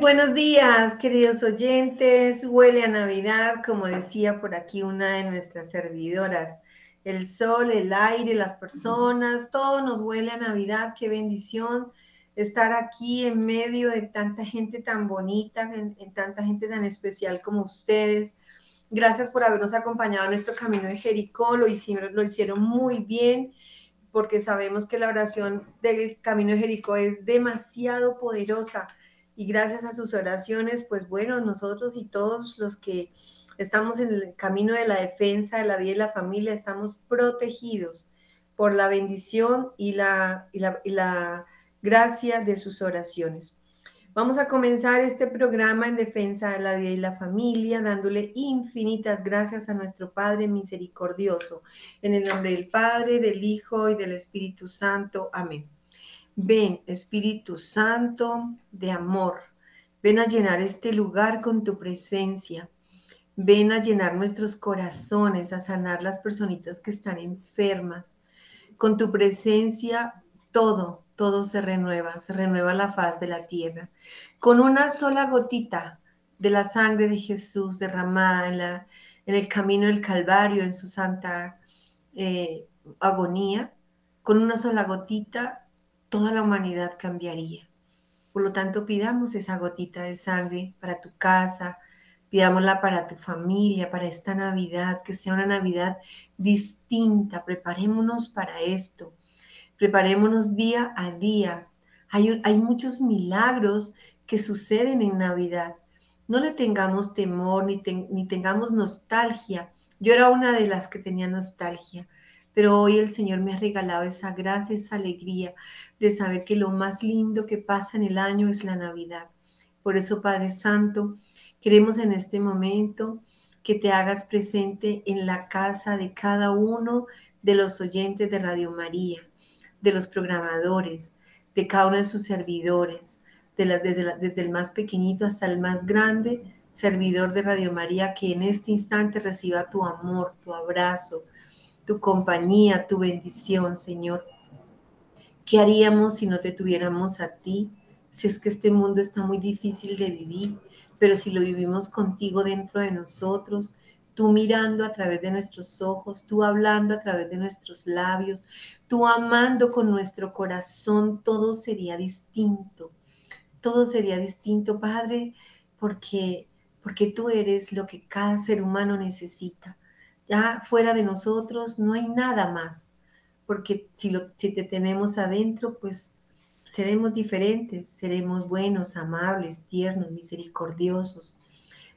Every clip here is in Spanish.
Buenos días, queridos oyentes. Huele a Navidad, como decía por aquí una de nuestras servidoras. El sol, el aire, las personas, todo nos huele a Navidad. Qué bendición estar aquí en medio de tanta gente tan bonita, en, tanta gente tan especial como ustedes. Gracias por habernos acompañado en nuestro camino de Jericó. Lo hicieron, lo hicieron muy bien porque sabemos que la oración del camino de Jericó es demasiado poderosa y gracias a sus oraciones, pues bueno, nosotros y todos los que estamos en el camino de la defensa de la vida y la familia, estamos protegidos por la bendición y la, y la, gracia de sus oraciones. Vamos a comenzar este programa en defensa de la vida y la familia, dándole infinitas gracias a nuestro Padre misericordioso. En el nombre del Padre, del Hijo y del Espíritu Santo. Amén. Ven, Espíritu Santo de amor, ven a llenar este lugar con tu presencia. Ven a llenar nuestros corazones, a sanar las personitas que están enfermas. Con tu presencia todo, todo se renueva, se renueva la faz de la tierra. Con una sola gotita de la sangre de Jesús derramada en, la, en el camino del Calvario, en su santa eh, agonía, con una sola gotita toda la humanidad cambiaría. Por lo tanto, pidamos esa gotita de sangre para tu casa, pidámosla para tu familia, para esta Navidad, que sea una Navidad distinta. Preparémonos para esto. Preparémonos día a día. Hay, muchos milagros que suceden en Navidad. No le tengamos temor ni, ni tengamos nostalgia. Yo era una de las que tenía nostalgia pero hoy el Señor me ha regalado esa gracia, esa alegría de saber que lo más lindo que pasa en el año es la Navidad. Por eso, Padre Santo, queremos en este momento que te hagas presente en la casa de cada uno de los oyentes de Radio María, de los programadores, de cada uno de sus servidores, desde, desde el más pequeñito hasta el más grande servidor de Radio María, que en este instante reciba tu amor, tu abrazo, tu compañía, tu bendición, Señor. ¿Qué haríamos si no te tuviéramos a ti? Si es que este mundo está muy difícil de vivir, pero si lo vivimos contigo dentro de nosotros, tú mirando a través de nuestros ojos, tú hablando a través de nuestros labios, tú amando con nuestro corazón, todo sería distinto. Todo sería distinto, Padre, porque porque tú eres lo que cada ser humano necesita. Ya fuera de nosotros no hay nada más, porque si, lo, si te tenemos adentro, pues seremos diferentes, seremos buenos, amables, tiernos, misericordiosos.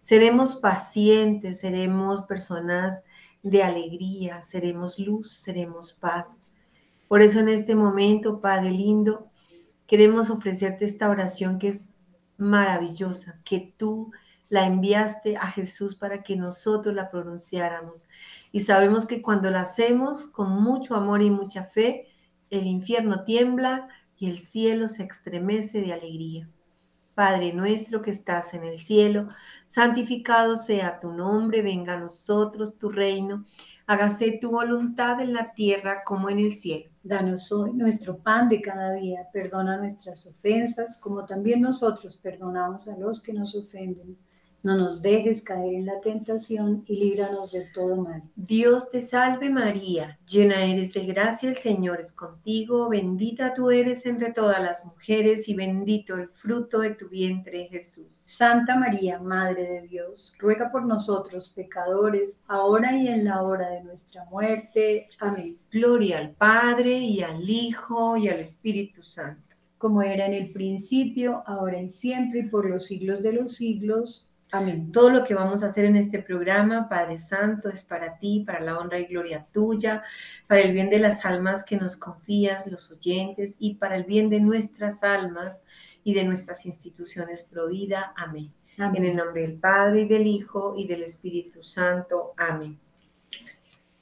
Seremos pacientes, seremos personas de alegría, seremos luz, seremos paz. Por eso en este momento, Padre lindo, queremos ofrecerte esta oración que es maravillosa, que tú la enviaste a Jesús para que nosotros la pronunciáramos. Y sabemos que cuando la hacemos con mucho amor y mucha fe, el infierno tiembla y el cielo se estremece de alegría. Padre nuestro que estás en el cielo, santificado sea tu nombre, venga a nosotros tu reino, hágase tu voluntad en la tierra como en el cielo. Danos hoy nuestro pan de cada día, perdona nuestras ofensas, como también nosotros perdonamos a los que nos ofenden no nos dejes caer en la tentación y líbranos de todo mal. Dios te salve María, llena eres de gracia, el Señor es contigo, bendita tú eres entre todas las mujeres y bendito el fruto de tu vientre Jesús. Santa María, Madre de Dios, ruega por nosotros pecadores, ahora y en la hora de nuestra muerte. Amén. Gloria al Padre y al Hijo y al Espíritu Santo. Como era en el principio, ahora y siempre y por los siglos de los siglos. Amén. Todo lo que vamos a hacer en este programa, Padre Santo, es para ti, para la honra y gloria tuya, para el bien de las almas que nos confías, los oyentes, y para el bien de nuestras almas y de nuestras instituciones pro vida. Amén. En el nombre del Padre y del Hijo y del Espíritu Santo. Amén.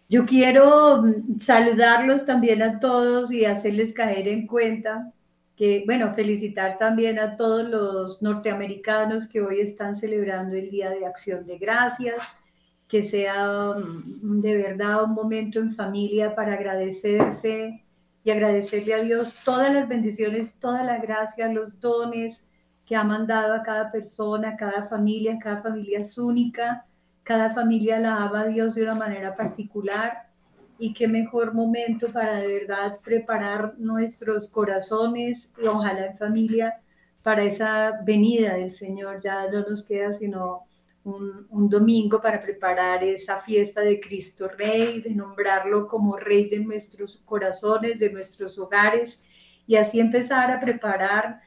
Yo quiero mm, saludarlos también a todos y hacerles caer en cuenta bueno, felicitar también a todos los norteamericanos que hoy están celebrando el Día de Acción de Gracias, que sea mm, de verdad un momento en familia para agradecerse y agradecerle a Dios todas las bendiciones, todas las gracias, los dones que ha mandado a cada persona, a cada familia, cada familia es única, cada familia la ama a Dios de una manera particular y qué mejor momento para de verdad preparar nuestros corazones y ojalá en familia para esa venida del Señor. Ya no nos queda sino un, domingo para preparar esa fiesta de Cristo Rey, de nombrarlo como Rey de nuestros corazones, de nuestros hogares y así empezar a preparar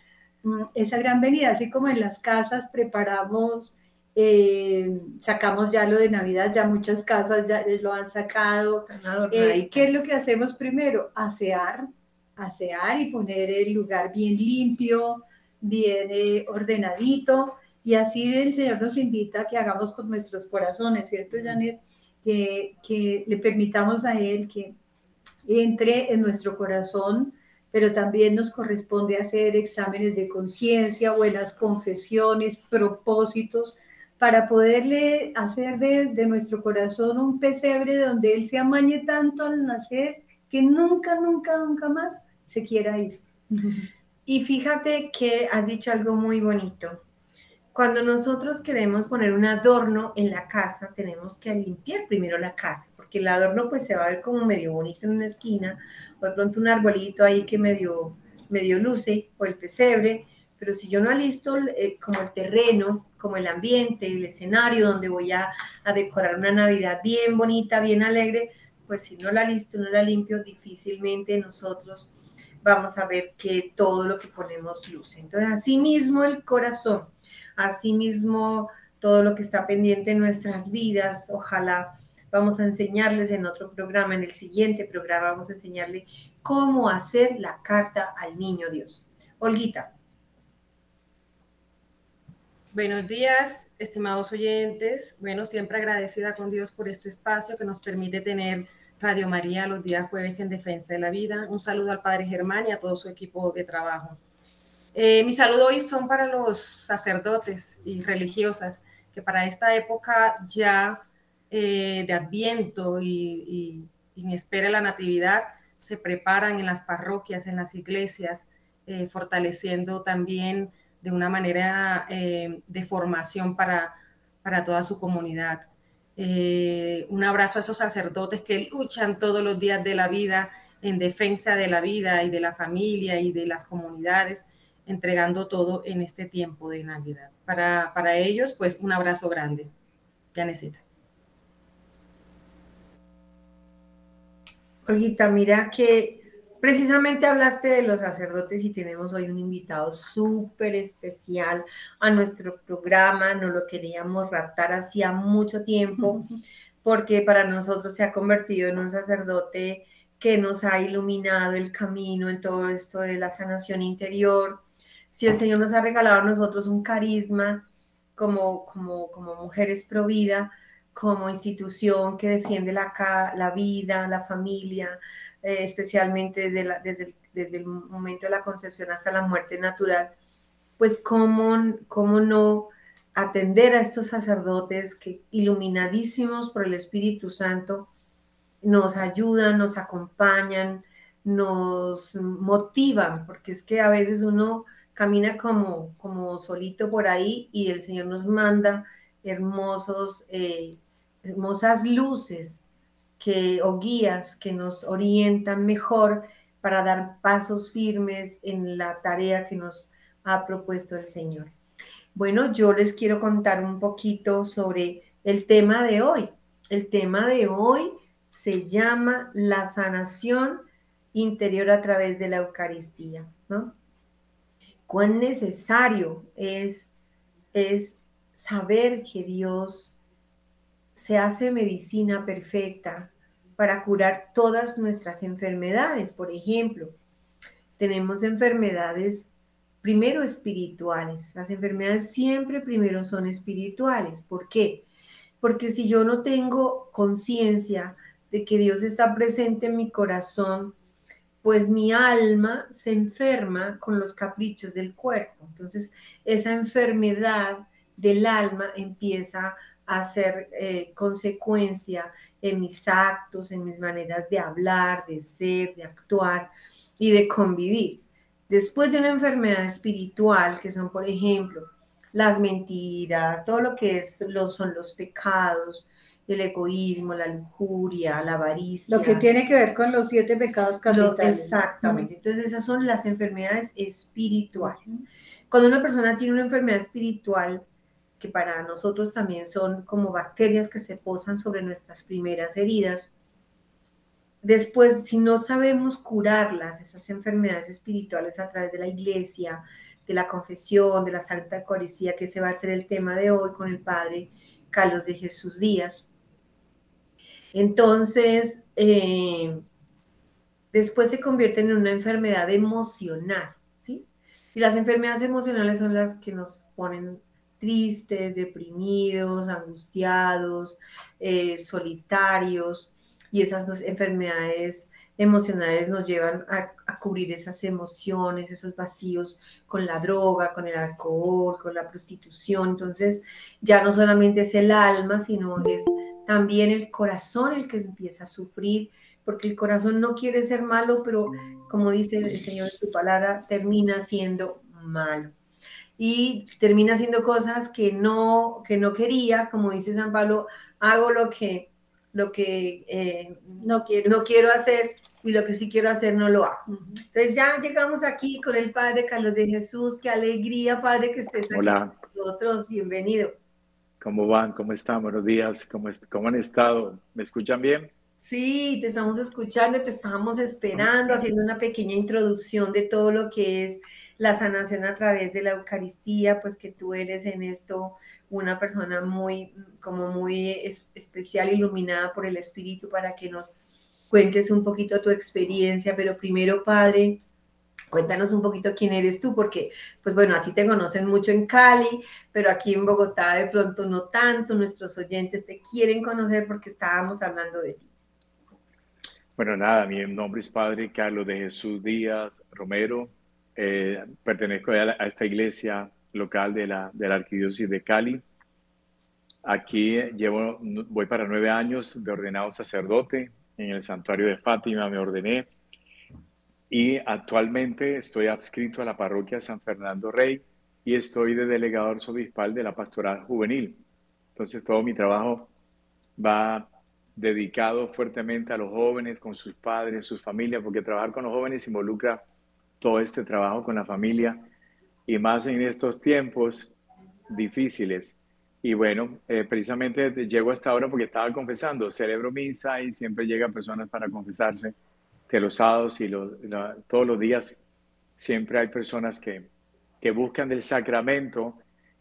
mm, esa gran venida, así como en las casas preparamos eh, sacamos ya lo de Navidad, ya muchas casas ya lo han sacado. Eh, ¿Qué es lo que hacemos primero? Asear, asear y poner el lugar bien limpio, bien eh, ordenadito. Y así el Señor nos invita a que hagamos con nuestros corazones, ¿cierto, Janet? Que, que le permitamos a Él que entre en nuestro corazón, pero también nos corresponde hacer exámenes de conciencia, buenas confesiones, propósitos, para poderle hacer de, nuestro corazón un pesebre donde Él se amañe tanto al nacer que nunca, nunca, nunca más se quiera ir. Y fíjate que has dicho algo muy bonito. Cuando nosotros queremos poner un adorno en la casa, tenemos que limpiar primero la casa, porque el adorno pues se va a ver como medio bonito en una esquina, o de pronto un arbolito ahí que medio, medio luce, o el pesebre, pero si yo no alisto eh, como el terreno, como el ambiente, el escenario donde voy a, decorar una Navidad bien bonita, bien alegre, pues si no la listo, no la limpio, difícilmente nosotros vamos a ver que todo lo que ponemos luce. Entonces, así mismo el corazón, así mismo todo lo que está pendiente en nuestras vidas, ojalá vamos a enseñarles en otro programa, en el siguiente programa vamos a enseñarle cómo hacer la carta al niño Dios. Olguita. Buenos días, estimados oyentes. Bueno, siempre agradecida con Dios por este espacio que nos permite tener Radio María los días jueves en defensa de la vida. Un saludo al Padre Germán y a todo su equipo de trabajo. Eh, mi saludo hoy son para los sacerdotes y religiosas que para esta época ya eh, de Adviento y, en espera de la Natividad se preparan en las parroquias, en las iglesias, eh, fortaleciendo también de una manera eh, de formación para, para toda su comunidad. Eh, un abrazo a esos sacerdotes que luchan todos los días de la vida en defensa de la vida y de la familia y de las comunidades, entregando todo en este tiempo de Navidad. Para, para ellos, pues un abrazo grande. Ya necesita. Olguita, mira que Precisamente hablaste de los sacerdotes y tenemos hoy un invitado súper especial a nuestro programa. No lo queríamos raptar hacía mucho tiempo porque para nosotros se ha convertido en un sacerdote que nos ha iluminado el camino en todo esto de la sanación interior. Si el Señor nos ha regalado a nosotros un carisma como, como, como mujeres pro vida, como institución que defiende la, la vida, la familia, eh, especialmente desde, desde, desde, el momento de la concepción hasta la muerte natural, pues cómo, cómo no atender a estos sacerdotes que iluminadísimos por el Espíritu Santo nos ayudan, nos acompañan, nos motivan, porque es que a veces uno camina como, como solito por ahí y el Señor nos manda hermosos, eh, hermosas luces que, o guías que nos orientan mejor para dar pasos firmes en la tarea que nos ha propuesto el Señor. Bueno, yo les quiero contar un poquito sobre el tema de hoy. El tema de hoy se llama la sanación interior a través de la Eucaristía, ¿no? Cuán necesario es, es saber que Dios se hace medicina perfecta para curar todas nuestras enfermedades. Por ejemplo, tenemos enfermedades primero espirituales. Las enfermedades siempre primero son espirituales. ¿Por qué? Porque si yo no tengo conciencia de que Dios está presente en mi corazón, pues mi alma se enferma con los caprichos del cuerpo. Entonces, esa enfermedad del alma empieza a ser eh, consecuencia en mis actos, en mis maneras de hablar, de ser, de actuar y de convivir. Después de una enfermedad espiritual, que son, por ejemplo, las mentiras, todo lo que es, lo, son los pecados, el egoísmo, la lujuria, la avaricia. Lo que tiene que ver con los siete pecados capitales. exactamente. Entonces esas son las enfermedades espirituales. Cuando una persona tiene una enfermedad espiritual, que para nosotros también son como bacterias que se posan sobre nuestras primeras heridas, después si no sabemos curarlas, esas enfermedades espirituales a través de la iglesia, de la confesión, de la Santa Eucaristía, que se va a ser el tema de hoy con el Padre Carlos de Jesús Díaz, entonces, eh, después se convierten en una enfermedad emocional, ¿sí? Y las enfermedades emocionales son las que nos ponen tristes, deprimidos, angustiados, eh, solitarios, y esas dos enfermedades emocionales nos llevan a, a, cubrir esas emociones, esos vacíos con la droga, con el alcohol, con la prostitución. Entonces, ya no solamente es el alma, sino es también el corazón el que empieza a sufrir, porque el corazón no quiere ser malo, pero como dice el Señor en su palabra, termina siendo malo. Y termina haciendo cosas que no, que no quería, como dice San Pablo, hago lo que, lo que eh, no, quiero. no quiero hacer y lo que sí quiero hacer no lo hago. Entonces ya llegamos aquí con el Padre Carlos de Jesús. Qué alegría, Padre, que estés aquí Hola. con nosotros. Bienvenido. ¿Cómo van? ¿Cómo están? Buenos días. ¿Cómo, ¿Cómo han estado? ¿Me escuchan bien? Sí, te estamos escuchando, te estábamos esperando, haciendo una pequeña introducción de todo lo que es la sanación a través de la Eucaristía, pues que tú eres en esto una persona muy, como muy especial, iluminada por el Espíritu para que nos cuentes un poquito tu experiencia, pero primero, Padre, Cuéntanos un poquito quién eres tú, porque, pues bueno, a ti te conocen mucho en Cali, pero aquí en Bogotá de pronto no tanto. Nuestros oyentes te quieren conocer porque estábamos hablando de ti. Bueno, nada, mi nombre es Padre Carlos de Jesús Díaz Romero. Eh, pertenezco a, esta iglesia local de la, de la Arquidiócesis de Cali. Aquí llevo, voy para nueve años de ordenado sacerdote. En el santuario de Fátima me ordené y actualmente estoy adscrito a la parroquia San Fernando Rey y estoy de delegado arzobispal de la pastoral juvenil. Entonces todo mi trabajo va dedicado fuertemente a los jóvenes, con sus padres, sus familias, porque trabajar con los jóvenes involucra todo este trabajo con la familia y más en estos tiempos difíciles. Y bueno, eh, precisamente llego hasta ahora porque estaba confesando, celebro misa y siempre llegan personas para confesarse que los sábados y los, la, todos los días siempre hay personas que, que buscan del sacramento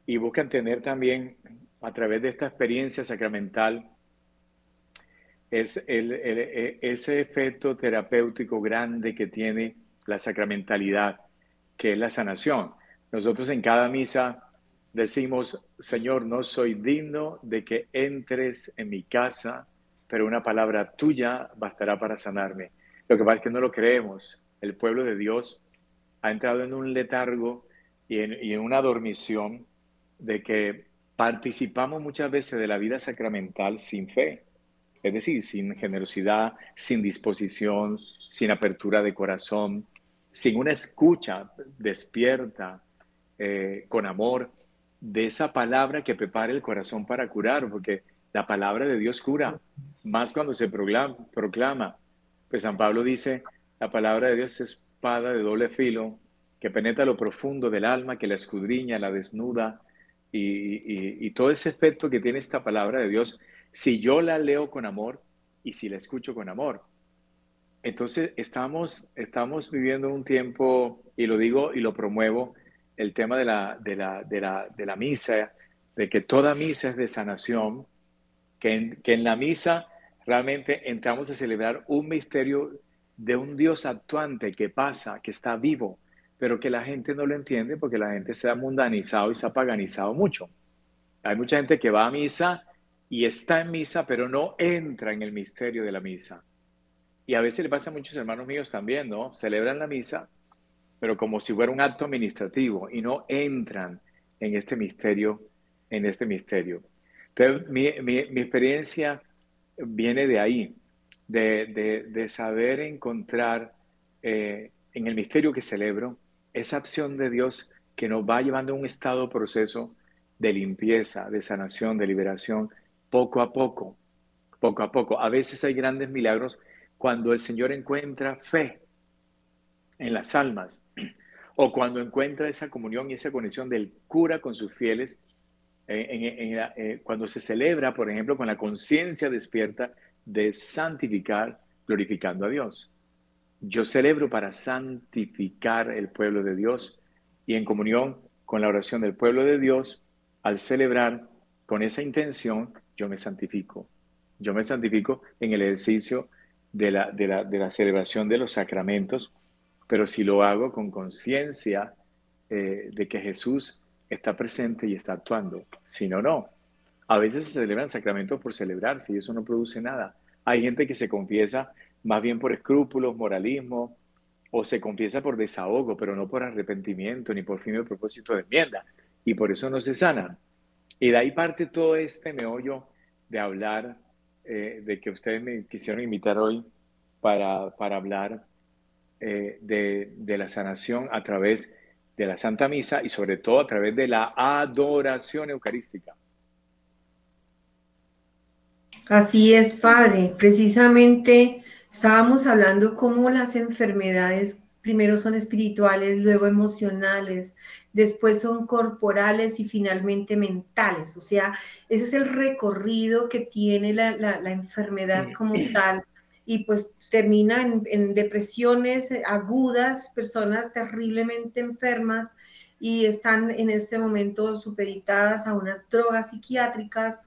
y buscan tener también a través de esta experiencia sacramental es el, el, e, ese efecto terapéutico grande que tiene la sacramentalidad, que es la sanación. Nosotros en cada misa decimos, Señor, no soy digno de que entres en mi casa, pero una palabra tuya bastará para sanarme. Lo que pasa es que no lo creemos. El pueblo de Dios ha entrado en un letargo y en, y en una dormición de que participamos muchas veces de la vida sacramental sin fe, es decir, sin generosidad, sin disposición, sin apertura de corazón, sin una escucha despierta, eh, con amor, de esa palabra que prepara el corazón para curar, porque la palabra de Dios cura, más cuando se proclama, pues San Pablo dice, la palabra de Dios es espada de doble filo que penetra lo profundo del alma, que la escudriña, la desnuda, y, y, todo ese efecto que tiene esta palabra de Dios, si yo la leo con amor y si la escucho con amor. Entonces estamos, estamos viviendo un tiempo, y lo digo y lo promuevo, el tema de la, de la, de la, de la misa, de que toda misa es de sanación, que que en la misa realmente entramos a celebrar un misterio de un Dios actuante que pasa, que está vivo, pero que la gente no lo entiende porque la gente se ha mundanizado y se ha paganizado mucho. Hay mucha gente que va a misa y está en misa, pero no entra en el misterio de la misa. Y a veces le pasa a muchos hermanos míos también, ¿no? Celebran la misa, pero como si fuera un acto administrativo y no entran en este misterio, en este misterio. Entonces, mi, mi, mi experiencia viene de ahí, de, de, de saber encontrar eh, en el misterio que celebro esa acción de Dios que nos va llevando a un estado proceso de limpieza, de sanación, de liberación, poco a poco, poco a poco. A veces hay grandes milagros cuando el Señor encuentra fe en las almas o cuando encuentra esa comunión y esa conexión del cura con sus fieles, eh, cuando se celebra, por ejemplo, con la conciencia despierta de santificar, glorificando a Dios. Yo celebro para santificar el pueblo de Dios y en comunión con la oración del pueblo de Dios, al celebrar con esa intención, yo me santifico. Yo me santifico en el ejercicio de la, de la, de la celebración de los sacramentos, pero si lo hago con conciencia eh, de que Jesús está presente y está actuando. Si no, no. A veces se celebran sacramentos por celebrarse y eso no produce nada. Hay gente que se confiesa más bien por escrúpulos, moralismo, o se confiesa por desahogo, pero no por arrepentimiento ni por fin de propósito de enmienda. Y por eso no se sanan. Y de ahí parte todo este meollo de hablar, eh, de que ustedes me quisieron invitar hoy para, para hablar eh, de, de la sanación a través de la Santa Misa y sobre todo a través de la adoración eucarística. Así es, Padre. Precisamente estábamos hablando cómo las enfermedades primero son espirituales, luego emocionales, después son corporales y finalmente mentales. O sea, ese es el recorrido que tiene la, enfermedad como tal y pues termina en, depresiones agudas, personas terriblemente enfermas y están en este momento supeditadas a unas drogas psiquiátricas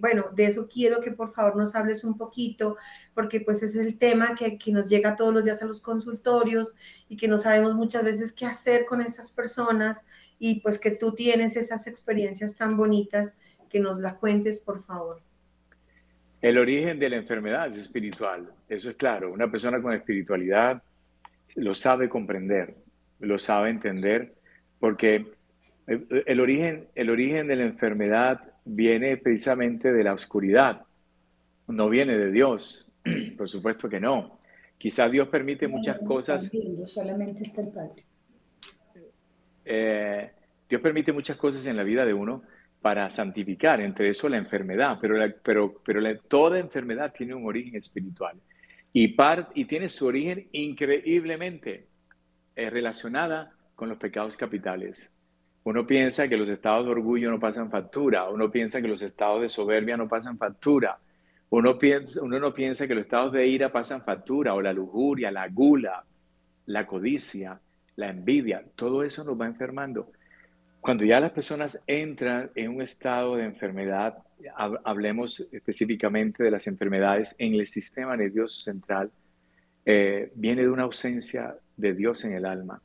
bueno, de eso quiero que por favor nos hables un poquito, porque pues es el tema que, que, nos llega todos los días a los consultorios y que no sabemos muchas veces qué hacer con esas personas y pues que tú tienes esas experiencias tan bonitas, que nos la cuentes, por favor. El origen de la enfermedad es espiritual, eso es claro. Una persona con espiritualidad lo sabe comprender, lo sabe entender, porque el origen, el origen de la enfermedad viene precisamente de la oscuridad, no viene de Dios, por supuesto que no. Quizás Dios permite muchas cosas. solamente está el Padre. Eh, Dios permite muchas cosas en la vida de uno para santificar, entre eso la enfermedad, pero, pero, pero toda enfermedad tiene un origen espiritual y, y tiene su origen increíblemente eh, relacionada con los pecados capitales. Uno piensa que los estados de orgullo no pasan factura, uno piensa que los estados de soberbia no pasan factura, uno, piensa, uno no piensa que los estados de ira pasan factura, o la lujuria, la gula, la codicia, la envidia, todo eso nos va enfermando. Cuando ya las personas entran en un estado de enfermedad, hablemos específicamente de las enfermedades en el sistema nervioso central, eh, viene de una ausencia de Dios en el alma,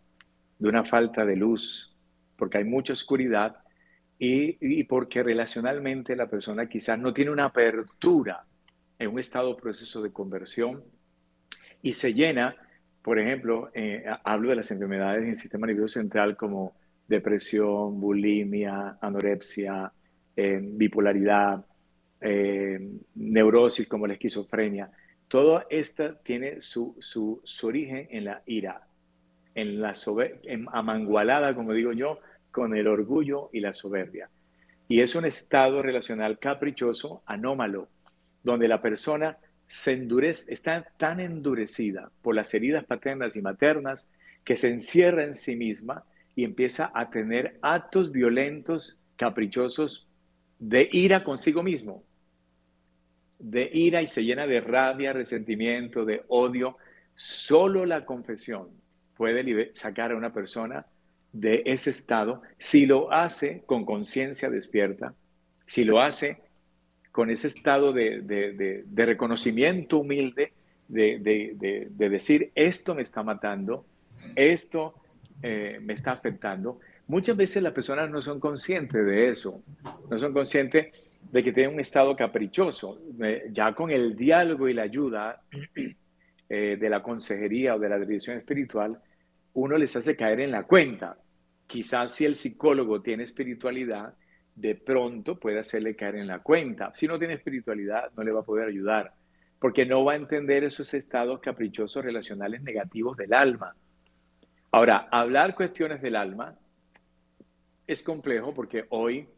de una falta de luz, porque hay mucha oscuridad y, porque relacionalmente la persona quizás no tiene una apertura en un estado de proceso de conversión y se llena, por ejemplo, eh, hablo de las enfermedades en el sistema nervioso central como depresión, bulimia, anorexia, eh, bipolaridad, eh, neurosis como la esquizofrenia. Todo esto tiene su, su, su origen en la ira, en la en amangualada, como digo yo, con el orgullo y la soberbia. Y es un estado relacional caprichoso, anómalo, donde la persona se endurece, está tan endurecida por las heridas paternas y maternas que se encierra en sí misma y empieza a tener actos violentos, caprichosos, de ira consigo mismo, de ira y se llena de rabia, resentimiento, de odio. Solo la confesión puede sacar a una persona de ese estado si lo hace con conciencia despierta, si lo hace con ese estado de, reconocimiento humilde, de, decir, esto me está matando, esto eh, me está afectando. Muchas veces las personas no son conscientes de eso, no son conscientes de que tienen un estado caprichoso. Eh, ya con el diálogo y la ayuda eh, de la consejería o de la dirección espiritual, uno les hace caer en la cuenta. Quizás si el psicólogo tiene espiritualidad, de pronto puede hacerle caer en la cuenta. Si no tiene espiritualidad, no le va a poder ayudar, porque no va a entender esos estados caprichosos relacionales negativos del alma. Ahora, hablar cuestiones del alma es complejo porque hoy,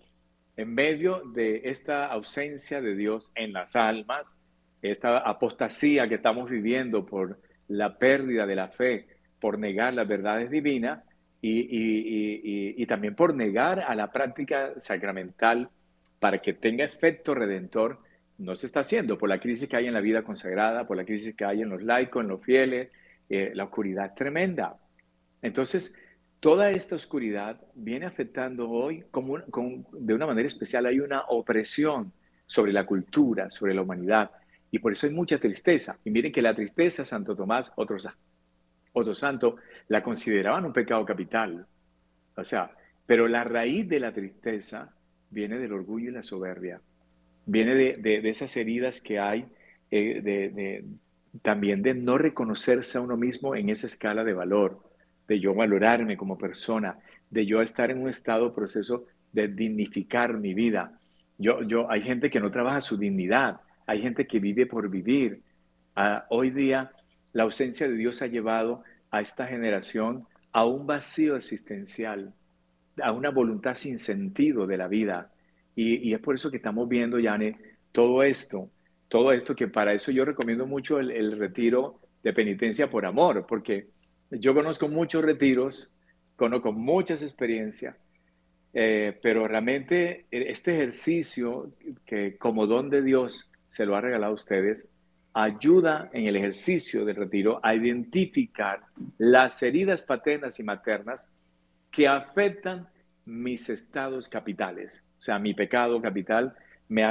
en medio de esta ausencia de Dios en las almas, esta apostasía que estamos viviendo por la pérdida de la fe, por negar las verdades divinas y, también por negar a la práctica sacramental para que tenga efecto redentor, no se está haciendo por la crisis que hay en la vida consagrada, por la crisis que hay en los laicos, en los fieles, eh, la oscuridad tremenda. Entonces, toda esta oscuridad viene afectando hoy como, de una manera especial. Hay una opresión sobre la cultura, sobre la humanidad, y por eso hay mucha tristeza. Y miren que la tristeza, Santo Tomás, otro, otro santo, la consideraban un pecado capital. O sea, pero la raíz de la tristeza viene del orgullo y la soberbia. Viene de, esas heridas que hay, eh, de, también de no reconocerse a uno mismo en esa escala de valor, de yo valorarme como persona, de yo estar en un estado, proceso de dignificar mi vida. Yo, yo, hay gente que no trabaja su dignidad, hay gente que vive por vivir. Ah, hoy día la ausencia de Dios ha llevado a esta generación a un vacío existencial, a una voluntad sin sentido de la vida. Y, es por eso que estamos viendo, Yane, todo esto, todo esto que para eso yo recomiendo mucho el, retiro de penitencia por amor, porque yo conozco muchos retiros, conozco muchas experiencias, eh, pero realmente este ejercicio que como don de Dios se lo ha regalado a ustedes, ayuda en el ejercicio del retiro a identificar las heridas paternas y maternas que afectan mis estados capitales. O sea, mi pecado capital, me,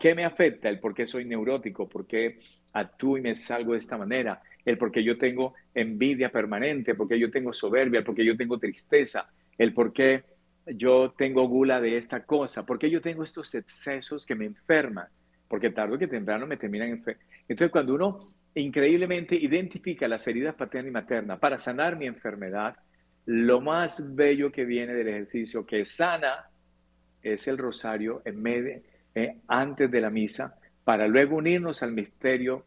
¿qué me afecta? El por qué soy neurótico, por qué actúo y me salgo de esta manera, el por qué yo tengo envidia permanente, por qué yo tengo soberbia, por qué yo tengo tristeza, el por qué yo tengo gula de esta cosa, por qué yo tengo estos excesos que me enferman porque tarde que temprano me terminan en fe. Entonces, cuando uno increíblemente identifica las heridas paterna y materna para sanar mi enfermedad, lo más bello que viene del ejercicio que sana es el rosario en medio, eh, antes de la misa, para luego unirnos al misterio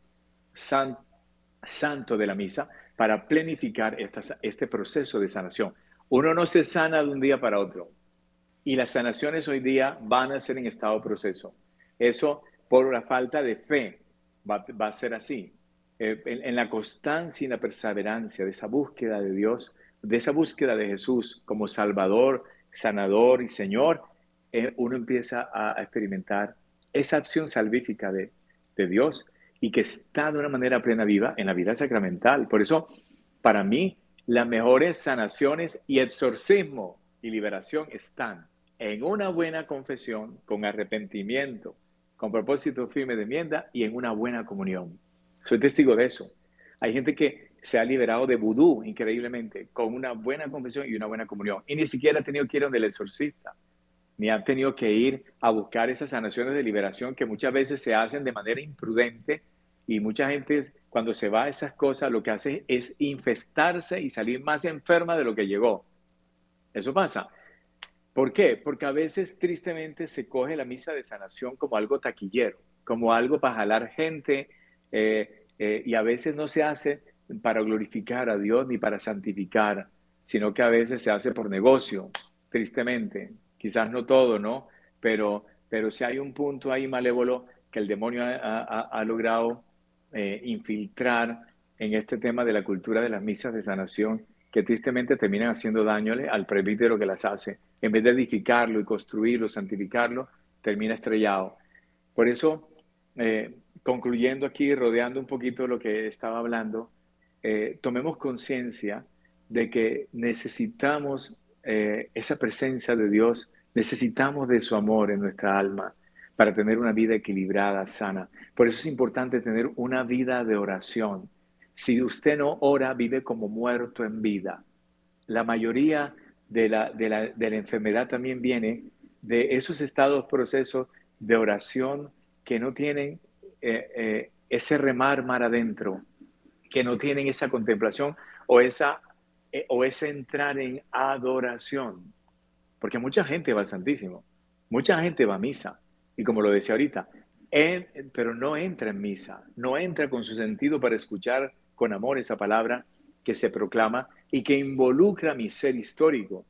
santo de la misa, para planificar este proceso de sanación. Uno no se sana de un día para otro. Y las sanaciones hoy día van a ser en estado proceso. Eso por la falta de fe. Va, a ser así. Eh, en, la constancia y la perseverancia de esa búsqueda de Dios, de esa búsqueda de Jesús como Salvador, Sanador y Señor, eh, uno empieza a, experimentar esa acción salvífica de, de Dios y que está de una manera plena viva en la vida sacramental. Por eso, para mí, las mejores sanaciones y exorcismo y liberación están en una buena confesión con arrepentimiento, con propósito firme de enmienda y en una buena comunión. Soy testigo de eso. Hay gente que se ha liberado de vudú increíblemente, con una buena confesión y una buena comunión. Y ni siquiera ha tenido que ir donde el exorcista, ni han tenido que ir a buscar esas sanaciones de liberación que muchas veces se hacen de manera imprudente y mucha gente cuando se va a esas cosas lo que hace es infestarse y salir más enferma de lo que llegó. Eso pasa. ¿Por qué? Porque a veces tristemente se coge la misa de sanación como algo taquillero, como algo para jalar gente eh, eh, y a veces no se hace para glorificar a Dios ni para santificar, sino que a veces se hace por negocio, tristemente. Quizás no todo, ¿no? Pero, pero si hay un punto ahí malévolo que el demonio ha, logrado eh, infiltrar en este tema de la cultura de las misas de sanación, que tristemente terminan haciendo daño al presbítero que las hace. En vez de edificarlo y construirlo, santificarlo, termina estrellado. Por eso, eh, concluyendo aquí, rodeando un poquito lo que estaba hablando, eh, tomemos conciencia de que necesitamos eh, esa presencia de Dios, necesitamos de su amor en nuestra alma para tener una vida equilibrada, sana. Por eso es importante tener una vida de oración si usted no ora, vive como muerto en vida. La mayoría de la, de la, de la enfermedad también viene de esos estados, procesos de oración que no tienen eh, eh, ese remar mar adentro, que no tienen esa contemplación o, esa, eh, o ese entrar en adoración. Porque mucha gente va al Santísimo, mucha gente va a misa. Y como lo decía ahorita, pero no entra en misa, no entra con su sentido para escuchar con amor esa palabra que se proclama y que involucra mi ser histórico.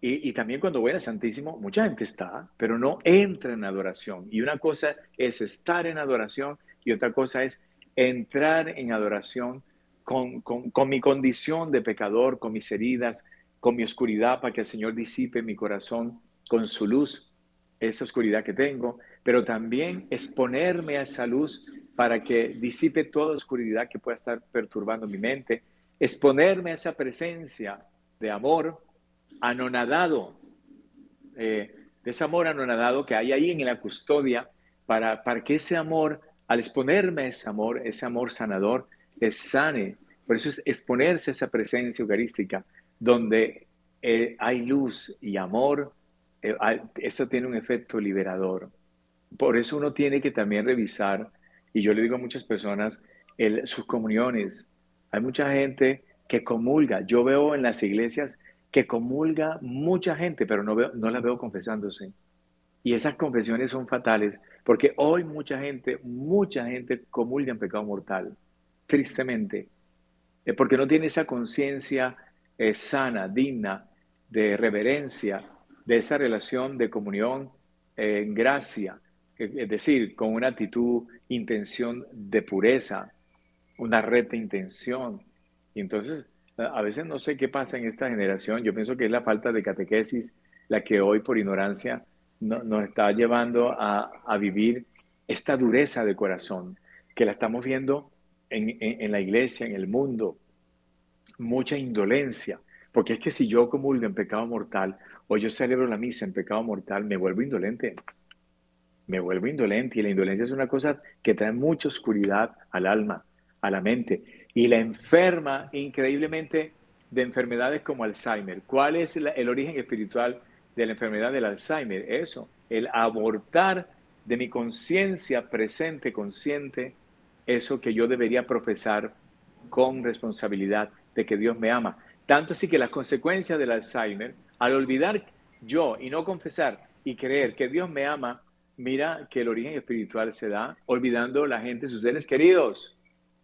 Y, también cuando voy al Santísimo, mucha gente está, pero no entra en adoración. Y una cosa es estar en adoración y otra cosa es entrar en adoración con, con, mi condición de pecador, con mis heridas, con mi oscuridad, para que el Señor disipe mi corazón con su luz, esa oscuridad que tengo, pero también exponerme a esa luz para que disipe toda oscuridad que pueda estar perturbando mi mente, exponerme a esa presencia de amor anonadado, eh, de ese amor anonadado que hay ahí en la custodia, para, para que ese amor, al exponerme a ese amor, ese amor sanador, les sane. Por eso es exponerse a esa presencia eucarística, donde eh, hay luz y amor, eh, eso tiene un efecto liberador. Por eso uno tiene que también revisar, y yo le digo a muchas personas, el, sus comuniones. Hay mucha gente que comulga. Yo veo en las iglesias que comulga mucha gente, pero no, veo, no la veo confesándose. Y esas confesiones son fatales, porque hoy mucha gente, mucha gente comulga en pecado mortal, tristemente, eh, porque no tiene esa conciencia eh, sana, digna, de reverencia, de esa relación de comunión eh, en gracia, es decir, con una actitud, intención de pureza, una recta intención. Y entonces a veces no sé qué pasa en esta generación. Yo pienso que es la falta de catequesis la que hoy por ignorancia nos está llevando a, vivir esta dureza de corazón, que la estamos viendo en, la iglesia, en el mundo. Mucha indolencia, porque es que si yo comulgo en pecado mortal o yo celebro la misa en pecado mortal, me vuelvo indolente. Me vuelvo indolente y la indolencia es una cosa que trae mucha oscuridad al alma, a la mente y la enferma increíblemente de enfermedades como Alzheimer. ¿Cuál es el origen espiritual de la enfermedad del Alzheimer? Eso, el abortar de mi conciencia presente, consciente, eso que yo debería profesar con responsabilidad de que Dios me ama. Tanto así que las consecuencias del Alzheimer, al olvidar yo y no confesar y creer que Dios me ama, mira que el origen espiritual se da olvidando la gente, sus seres queridos.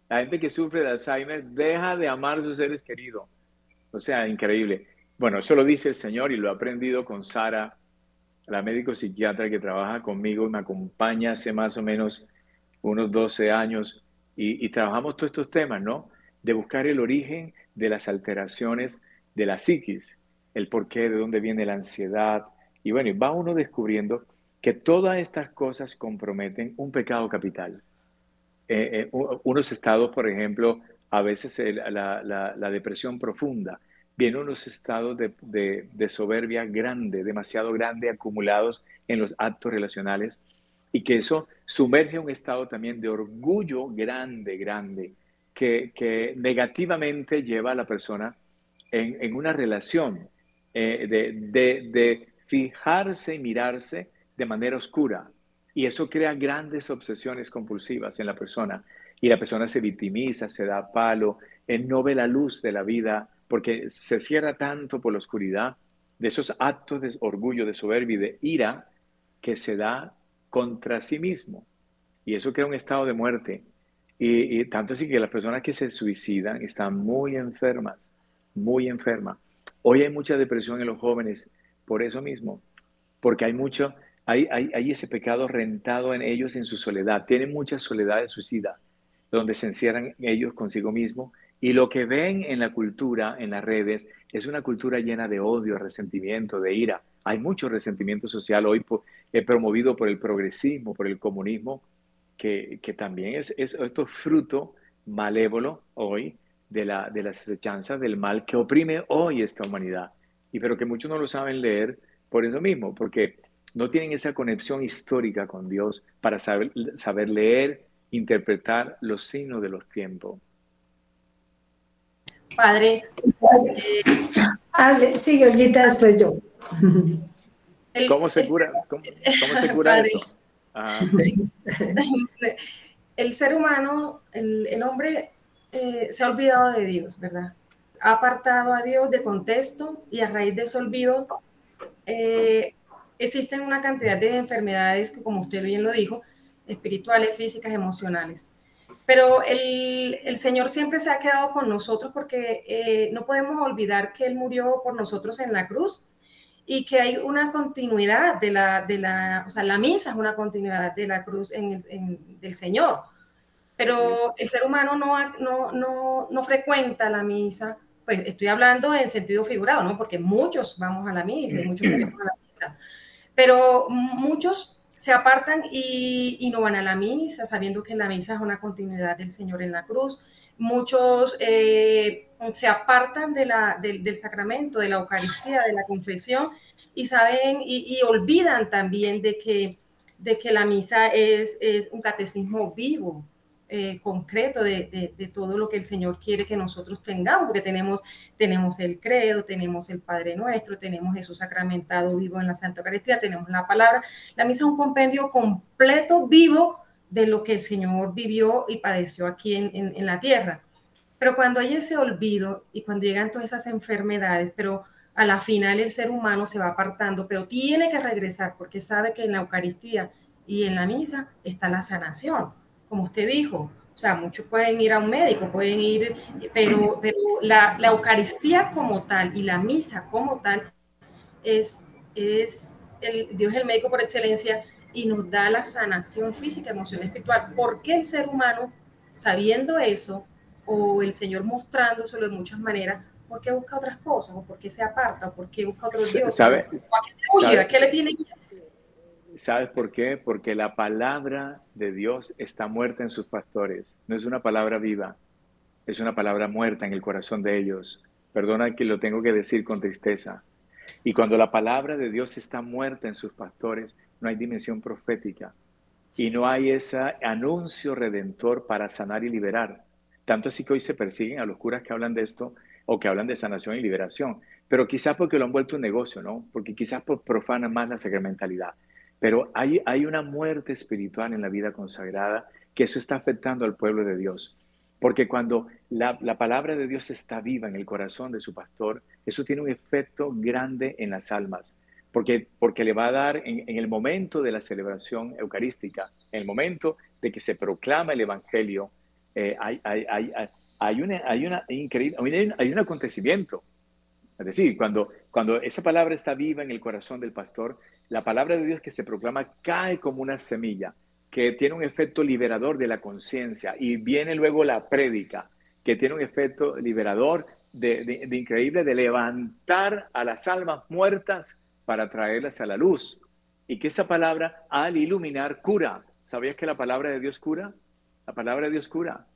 La gente que sufre de Alzheimer deja de amar a sus seres queridos. O sea, increíble. Bueno, eso lo dice el Señor y lo he aprendido con Sara, la médico psiquiatra que trabaja conmigo y me acompaña hace más o menos unos 12 años y, trabajamos todos estos temas, ¿no? De buscar el origen de las alteraciones de la psiquis, el porqué, de dónde viene la ansiedad. Y bueno, va uno descubriendo que todas estas cosas comprometen un pecado capital. Eh, eh, unos estados, por ejemplo, a veces la, depresión profunda, vienen unos estados de, soberbia grande, demasiado grande, acumulados en los actos relacionales, y que eso sumerge un estado también de orgullo grande, grande, que, negativamente lleva a la persona en, una relación eh, de, de fijarse y mirarse de manera oscura, y eso crea grandes obsesiones compulsivas en la persona. Y la persona se victimiza, se da palo, no ve la luz de la vida porque se cierra tanto por la oscuridad de esos actos de orgullo, de soberbia y de ira que se da contra sí mismo. Y eso crea un estado de muerte. Y, y, tanto así que las personas que se suicidan están muy enfermas, muy enfermas. Hoy hay mucha depresión en los jóvenes por eso mismo, porque hay mucho, hay, ese pecado rentado en ellos en su soledad. Tienen mucha soledad de suicida, donde se encierran ellos consigo mismos. Y lo que ven en la cultura, en las redes, es una cultura llena de odio, resentimiento, de ira. Hay mucho resentimiento social hoy eh, promovido por el progresismo, por el comunismo, que, también es, esto es fruto malévolo hoy de, la, de las acechanzas del mal que oprime hoy esta humanidad. Y pero que muchos no lo saben leer por eso mismo, porque no tienen esa conexión histórica con Dios para saber, saber leer, interpretar los signos de los tiempos. Padre. Eh, Hable, sigue Olguita, después yo. ¿Cómo se cura, cómo, se cura eso? Ah. El ser humano, el, hombre eh, se ha olvidado de Dios, ¿verdad? Ha apartado a Dios de contexto y a raíz de ese olvido eh, existen una cantidad de enfermedades que, como usted bien lo dijo, espirituales, físicas, emocionales. Pero el, el, Señor siempre se ha quedado con nosotros porque eh, no podemos olvidar que Él murió por nosotros en la cruz y que hay una continuidad de la, de la, o sea, la misa es una continuidad de la cruz en el, en, del Señor. Pero el ser humano no, no, no, no frecuenta la misa, pues estoy hablando en sentido figurado, ¿no? Porque muchos vamos a la misa y muchos vamos a la misa, pero muchos se apartan y, no van a la misa, sabiendo que la misa es una continuidad del Señor en la cruz. Muchos eh, se apartan de del sacramento, de la Eucaristía, de la confesión y saben y, olvidan también de que, de que la misa es, es un catecismo vivo, eh, concreto de, de, todo lo que el Señor quiere que nosotros tengamos, porque tenemos, tenemos el credo, tenemos el Padre Nuestro, tenemos Jesús sacramentado vivo en la Santa Eucaristía, tenemos la palabra. La misa es un compendio completo, vivo, de lo que el Señor vivió y padeció aquí en, en, en la tierra. Pero cuando hay ese olvido y cuando llegan todas esas enfermedades, pero a la final el ser humano se va apartando, pero tiene que regresar porque sabe que en la Eucaristía y en la misa está la sanación como usted dijo. O sea, muchos pueden ir a un médico, pueden ir, pero, pero la, la Eucaristía como tal y la misa como tal es, es el, Dios el médico por excelencia y nos da la sanación física, emocional, espiritual. ¿Por qué el ser humano, sabiendo eso, o el Señor mostrándoselo de muchas maneras, por qué busca otras cosas? ¿O por qué se aparta? ¿O por qué busca otro Dios? ¿Sabe? ¿Qué le tiene ¿Sabes por qué? Porque la palabra de Dios está muerta en sus pastores. No es una palabra viva, es una palabra muerta en el corazón de ellos. Perdona que lo tengo que decir con tristeza. Y cuando la palabra de Dios está muerta en sus pastores, no hay dimensión profética y no hay ese anuncio redentor para sanar y liberar. Tanto así que hoy se persiguen a los curas que hablan de esto o que hablan de sanación y liberación, pero quizás porque lo han vuelto un negocio, ¿no? Porque quizás profanan más la sacramentalidad. Pero hay, hay una muerte espiritual en la vida consagrada que eso está afectando al pueblo de Dios. Porque cuando la, la, palabra de Dios está viva en el corazón de su pastor, eso tiene un efecto grande en las almas. Porque, porque le va a dar en, en el momento de la celebración eucarística, en el momento de que se proclama el Evangelio, eh, hay, hay, hay, hay, una, hay, una increíble, un acontecimiento. Es decir, cuando, cuando esa palabra está viva en el corazón del pastor, la palabra de Dios que se proclama cae como una semilla que tiene un efecto liberador de la conciencia y viene luego la prédica que tiene un efecto liberador de, increíble de levantar a las almas muertas para traerlas a la luz y que esa palabra al iluminar cura. ¿Sabías que la palabra de Dios cura? La palabra de Dios cura.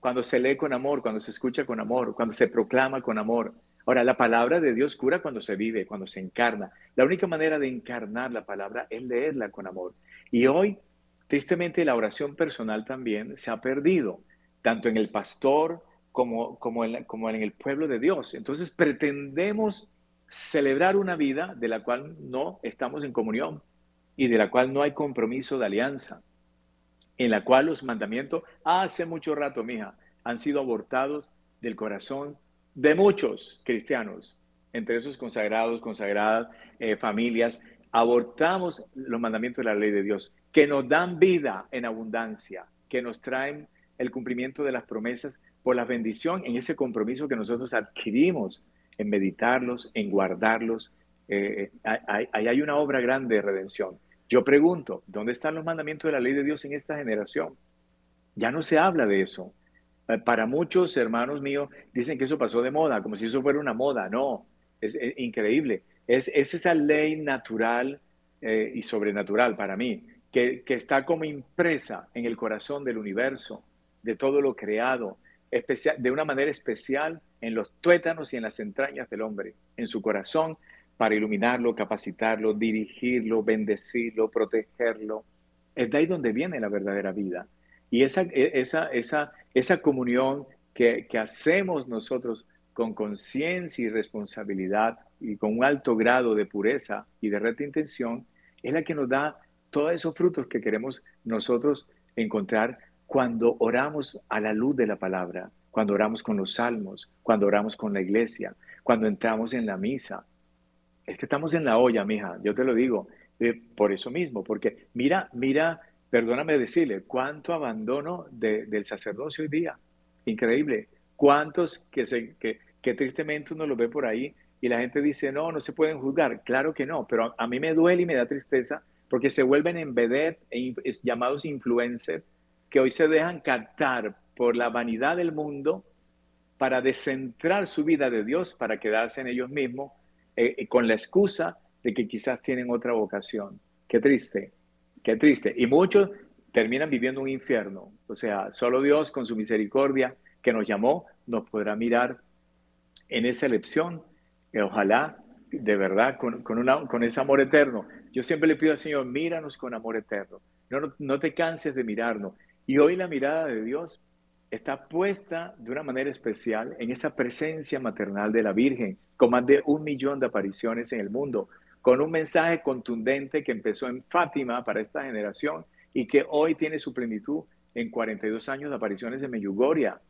Cuando se lee con amor, cuando se escucha con amor, cuando se proclama con amor. Ahora, la palabra de Dios cura cuando se vive, cuando se encarna. La única manera de encarnar la palabra es leerla con amor. Y hoy, tristemente, la oración personal también se ha perdido, tanto en el pastor como, en, en el pueblo de Dios. Entonces, pretendemos celebrar una vida de la cual no estamos en comunión y de la cual no hay compromiso de alianza, en la cual los mandamientos, hace mucho rato, mija, han sido abortados del corazón de muchos cristianos, entre esos consagrados, consagradas, eh, familias, abortamos los mandamientos de la ley de Dios, que nos dan vida en abundancia, que nos traen el cumplimiento de las promesas por la bendición en ese compromiso que nosotros adquirimos en meditarlos, en guardarlos. Eh, ahí hay una obra grande de redención. Yo pregunto, ¿dónde están los mandamientos de la ley de Dios en esta generación? Ya no se habla de eso. Eh, para muchos hermanos míos dicen que eso pasó de moda, como si eso fuera una moda. No, es, increíble. Es, esa ley natural eh, y sobrenatural para mí, que, está como impresa en el corazón del universo, de todo lo creado, de una manera especial en los tuétanos y en las entrañas del hombre, en su corazón, para iluminarlo, capacitarlo, dirigirlo, bendecirlo, protegerlo. Es de ahí donde viene la verdadera vida. Y esa, e, esa, esa, esa comunión que, que hacemos nosotros con conciencia y responsabilidad y con un alto grado de pureza y de recta intención, es la que nos da todos esos frutos que queremos nosotros encontrar cuando oramos a la luz de la palabra, cuando oramos con los salmos, cuando oramos con la iglesia, cuando entramos en la misa. Es que estamos en la olla, mija, yo te lo digo, eh, por eso mismo, porque mira, mira perdóname decirle, cuánto abandono del sacerdocio hoy día. Increíble. Cuántos que, se, que, tristemente uno lo ve por ahí y la gente dice, no, no se pueden juzgar. Claro que no, pero a, mí me duele y me da tristeza porque se vuelven en vedette, e, llamados influencers, que hoy se dejan captar por la vanidad del mundo para descentrar su vida de Dios, para quedarse en ellos mismos, eh, eh, con la excusa de que quizás tienen otra vocación. Qué triste, qué triste. Y muchos terminan viviendo un infierno. O sea, solo Dios con su misericordia que nos llamó nos podrá mirar en esa elección ojalá, de verdad, con, con, ese amor eterno. Yo siempre le pido al Señor, míranos con amor eterno. No, no, te canses de mirarnos. Y hoy la mirada de Dios está puesta de una manera especial en esa presencia maternal de la Virgen, con más de un millón de apariciones en el mundo, con un mensaje contundente que empezó en Fátima para esta generación y que hoy tiene su plenitud en 42 años de apariciones en Meyugoria.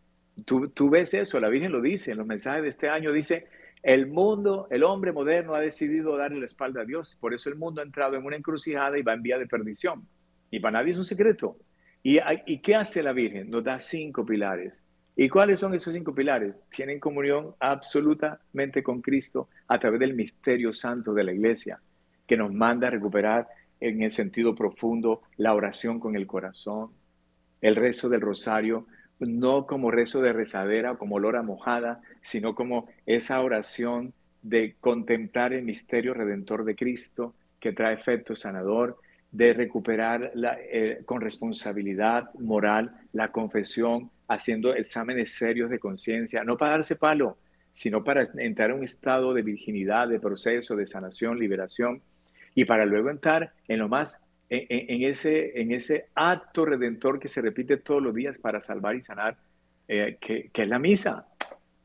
Tú, ves eso, la Virgen lo dice en los mensajes de este año, dice, el mundo, el hombre moderno ha decidido darle la espalda a Dios, por eso el mundo ha entrado en una encrucijada y va en vía de perdición. Y para nadie es un secreto. ¿Y, ¿Y qué hace la Virgen? Nos da cinco pilares. ¿Y cuáles son esos cinco pilares? Tienen comunión absolutamente con Cristo a través del misterio santo de la iglesia, que nos manda a recuperar en el sentido profundo la oración con el corazón, el rezo del rosario, no como rezo de rezadera o como lora mojada, sino como esa oración de contemplar el misterio redentor de Cristo que trae efecto sanador, de recuperar eh, con responsabilidad moral la confesión, haciendo exámenes serios de conciencia, no para darse palo, sino para entrar en un estado de virginidad, de proceso, de sanación, liberación, y para luego entrar en lo más en, ese, en ese acto redentor que se repite todos los días para salvar y sanar, eh, que, es la misa,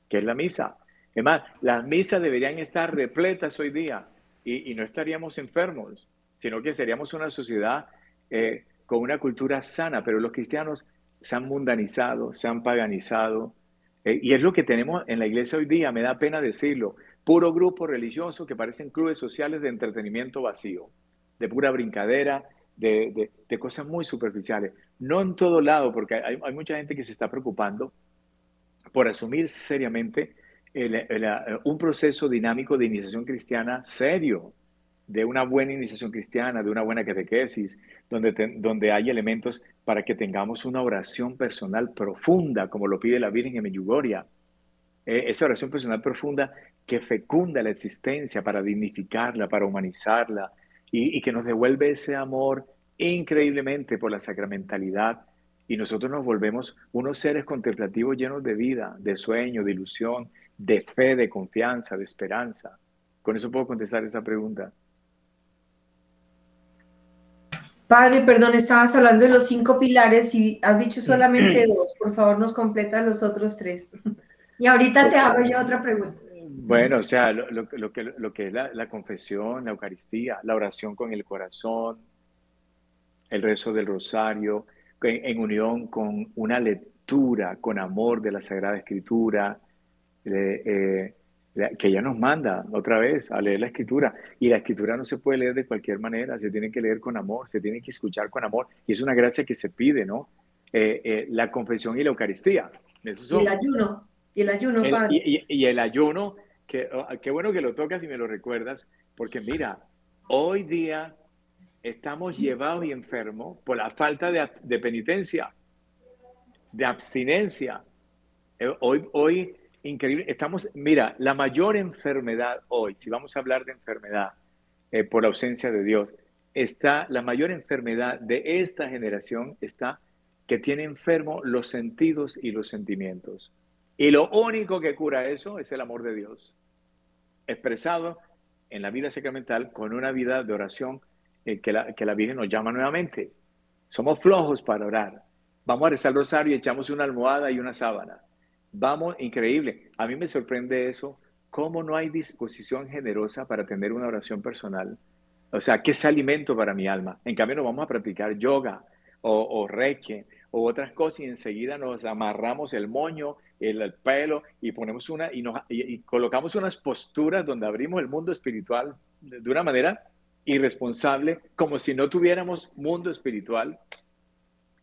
que es la misa. Es más, las misas deberían estar repletas hoy día y, no estaríamos enfermos, sino que seríamos una sociedad eh, con una cultura sana, pero los cristianos se han mundanizado, se han paganizado, eh, y es lo que tenemos en la iglesia hoy día, me da pena decirlo, puro grupo religioso que parecen clubes sociales de entretenimiento vacío, de pura brincadera, de, cosas muy superficiales. No en todo lado, porque hay, mucha gente que se está preocupando por asumir seriamente un proceso dinámico de iniciación cristiana serio, de una buena iniciación cristiana, de una buena catequesis, donde, donde hay elementos para que tengamos una oración personal profunda, como lo pide la Virgen en Medjugorje. Esa oración personal profunda que fecunda la existencia para dignificarla, para humanizarla, y, que nos devuelve ese amor increíblemente por la sacramentalidad y nosotros nos volvemos unos seres contemplativos llenos de vida, de sueño, de ilusión, de fe, de confianza, de esperanza. Con eso puedo contestar esta pregunta. Padre, perdón, estabas hablando de los cinco pilares y has dicho solamente dos. Por favor, nos completa los otros tres. Y ahorita te pues, hago yo otra pregunta. Bueno, o sea, lo, que, lo que es la, confesión, la Eucaristía, la oración con el corazón, el rezo del rosario, en, unión con una lectura con amor de la Sagrada Escritura, eh, que ella nos manda otra vez a leer la Escritura. Y la Escritura no se puede leer de cualquier manera, se tiene que leer con amor, se tiene que escuchar con amor. Y es una gracia que se pide, ¿no? Eh, eh, la confesión y la Eucaristía. y el ayuno. Y el ayuno, y el ayuno Oh, qué bueno que lo tocas y me lo recuerdas, porque mira, hoy día estamos llevados y enfermos por la falta de, penitencia, de abstinencia. Eh, hoy, hoy, increíble, estamos, mira, la mayor enfermedad hoy, si vamos a hablar de enfermedad eh, por ausencia de Dios, está, la mayor enfermedad de esta generación está que tiene enfermo los sentidos y los sentimientos. Y lo único que cura eso es el amor de Dios, expresado en la vida sacramental con una vida de oración eh, que, la, que la Virgen nos llama nuevamente. Somos flojos para orar. Vamos a rezar el rosario y echamos una almohada y una sábana. Vamos, increíble. A mí me sorprende eso, cómo no hay disposición generosa para tener una oración personal. O sea, ¿qué es alimento para mi alma? En cambio, nos vamos a practicar yoga o, o reiki o otras cosas y enseguida nos amarramos el moño, el, pelo y ponemos una y, nos, y, colocamos unas posturas donde abrimos el mundo espiritual de una manera irresponsable, como si no tuviéramos mundo espiritual.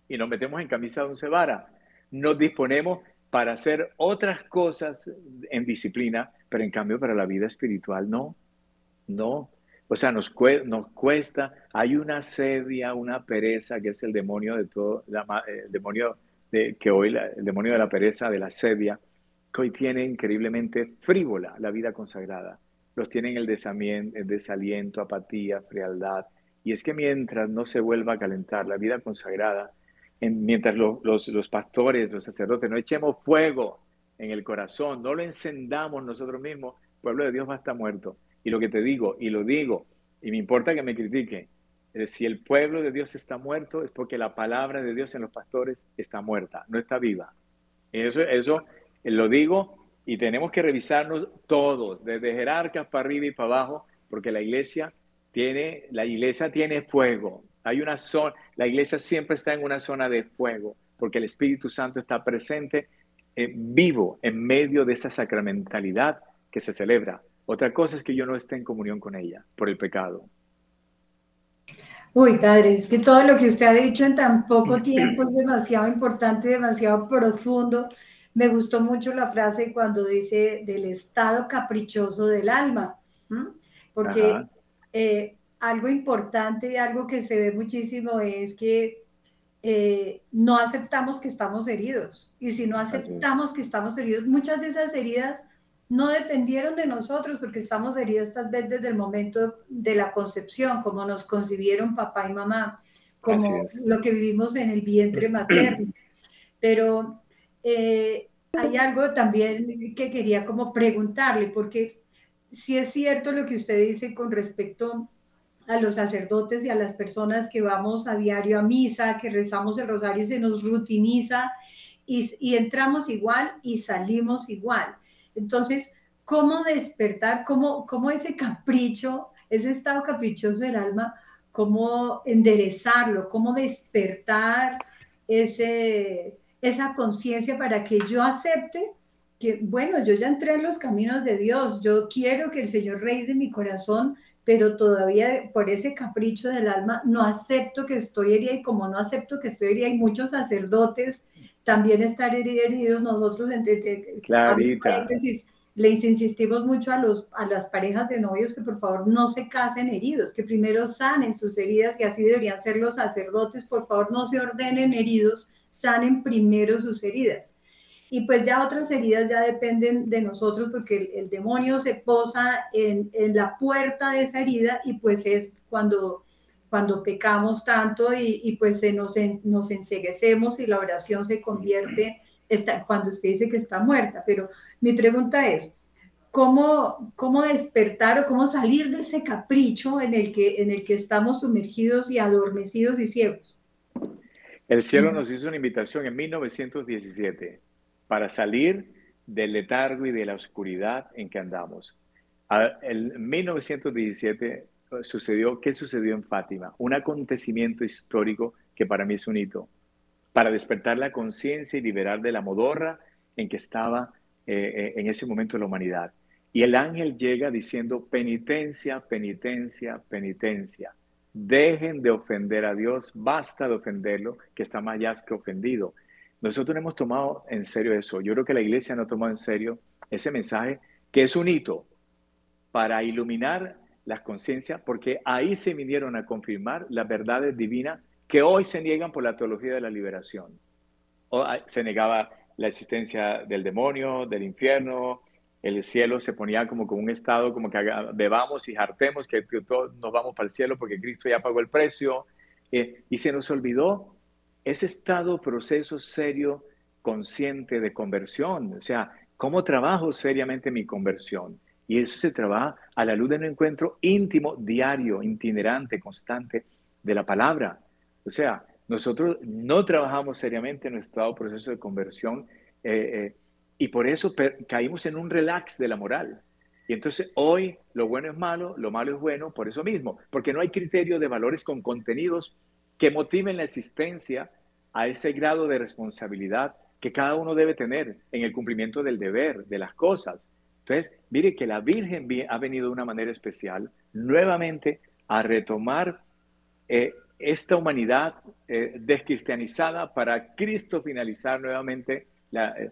y nos metemos en camisa de once varas. Nos disponemos para hacer otras cosas en disciplina, pero en cambio para la vida espiritual no, no. O sea, nos, cuesta, hay una sedia, una pereza que es el demonio de todo, el demonio de, que hoy, el demonio de la pereza, de la sedia, que hoy tiene increíblemente frívola la vida consagrada. Los tienen el, el desaliento, apatía, frialdad. Y es que mientras no se vuelva a calentar la vida consagrada, mientras los, los pastores, los sacerdotes, no echemos fuego en el corazón, no lo encendamos nosotros mismos, el pueblo de Dios va a estar muerto. Y lo que te digo, y lo digo, y me importa que me critique, eh, si el pueblo de Dios está muerto es porque la palabra de Dios en los pastores está muerta, no está viva. Eso, eso eh, lo digo y tenemos que revisarnos todos, desde jerarcas para arriba y para abajo, porque la iglesia tiene, la iglesia tiene fuego. Hay una zona, la iglesia siempre está en una zona de fuego, porque el Espíritu Santo está presente, eh, vivo en medio de esa sacramentalidad que se celebra. Otra cosa es que yo no esté en comunión con ella por el pecado. Uy, padre, es que todo lo que usted ha dicho en tan poco tiempo es demasiado importante, demasiado profundo. Me gustó mucho la frase cuando dice del estado caprichoso del alma, porque eh, algo importante y algo que se ve muchísimo es que eh, no aceptamos que estamos heridos. Y si no aceptamos que estamos heridos, muchas de esas heridas no dependieron de nosotros porque estamos heridos estas veces desde el momento de la concepción, como nos concibieron papá y mamá, como lo que vivimos en el vientre materno. Pero eh, hay algo también que quería como preguntarle, porque si es cierto lo que usted dice con respecto a los sacerdotes y a las personas que vamos a diario a misa, que rezamos el rosario y se nos rutiniza y, entramos igual y salimos igual. Entonces, ¿cómo despertar, cómo, cómo ese capricho, ese estado caprichoso del alma, cómo enderezarlo, cómo despertar ese, esa conciencia para que yo acepte que, bueno, yo ya entré en los caminos de Dios, yo quiero que el Señor rey de mi corazón, pero todavía por ese capricho del alma no acepto que estoy herida y como no acepto que estoy herida, hay muchos sacerdotes también estar heridos nosotros, entre, paréntesis, les insistimos mucho a, los, a las parejas de novios que por favor no se casen heridos, que primero sanen sus heridas y así deberían ser los sacerdotes, por favor no se ordenen heridos, sanen primero sus heridas. Y pues ya otras heridas ya dependen de nosotros porque el, demonio se posa en, en, la puerta de esa herida y pues es cuando cuando pecamos tanto y, pues se nos, nos enseguecemos y la oración se convierte, está, cuando usted dice que está muerta. Pero mi pregunta es, ¿cómo, cómo despertar o cómo salir de ese capricho en el, que, en el que estamos sumergidos y adormecidos y ciegos? El cielo nos hizo una invitación en 1917 para salir del letargo y de la oscuridad en que andamos. En 1917 sucedió, ¿qué sucedió en Fátima? Un acontecimiento histórico que para mí es un hito, para despertar la conciencia y liberar de la modorra en que estaba eh, eh, en ese momento la humanidad. Y el ángel llega diciendo, penitencia, penitencia, penitencia. Dejen de ofender a Dios, basta de ofenderlo, que está más allá que ofendido. Nosotros no hemos tomado en serio eso. Yo creo que la iglesia no ha tomado en serio ese mensaje, que es un hito para iluminar las conciencias, porque ahí se vinieron a confirmar las verdades divinas que hoy se niegan por la teología de la liberación. O, se negaba la existencia del demonio, del infierno, el cielo se ponía como con un estado como que bebamos y hartemos, que, todos nos vamos para el cielo porque Cristo ya pagó el precio, eh, y se nos olvidó ese estado, proceso serio, consciente de conversión, o sea, ¿cómo trabajo seriamente mi conversión? Y eso se trabaja a la luz de un encuentro íntimo, diario, itinerante, constante de la palabra. O sea, nosotros no trabajamos seriamente en nuestro proceso de conversión eh, eh, y por eso caímos en un relax de la moral. Y entonces hoy lo bueno es malo, lo malo es bueno, por eso mismo, porque no hay criterio de valores con contenidos que motiven la existencia a ese grado de responsabilidad que cada uno debe tener en el cumplimiento del deber, de las cosas. Entonces, mire que la Virgen ha venido de una manera especial nuevamente a retomar eh, esta humanidad eh, descristianizada para Cristo finalizar nuevamente eh,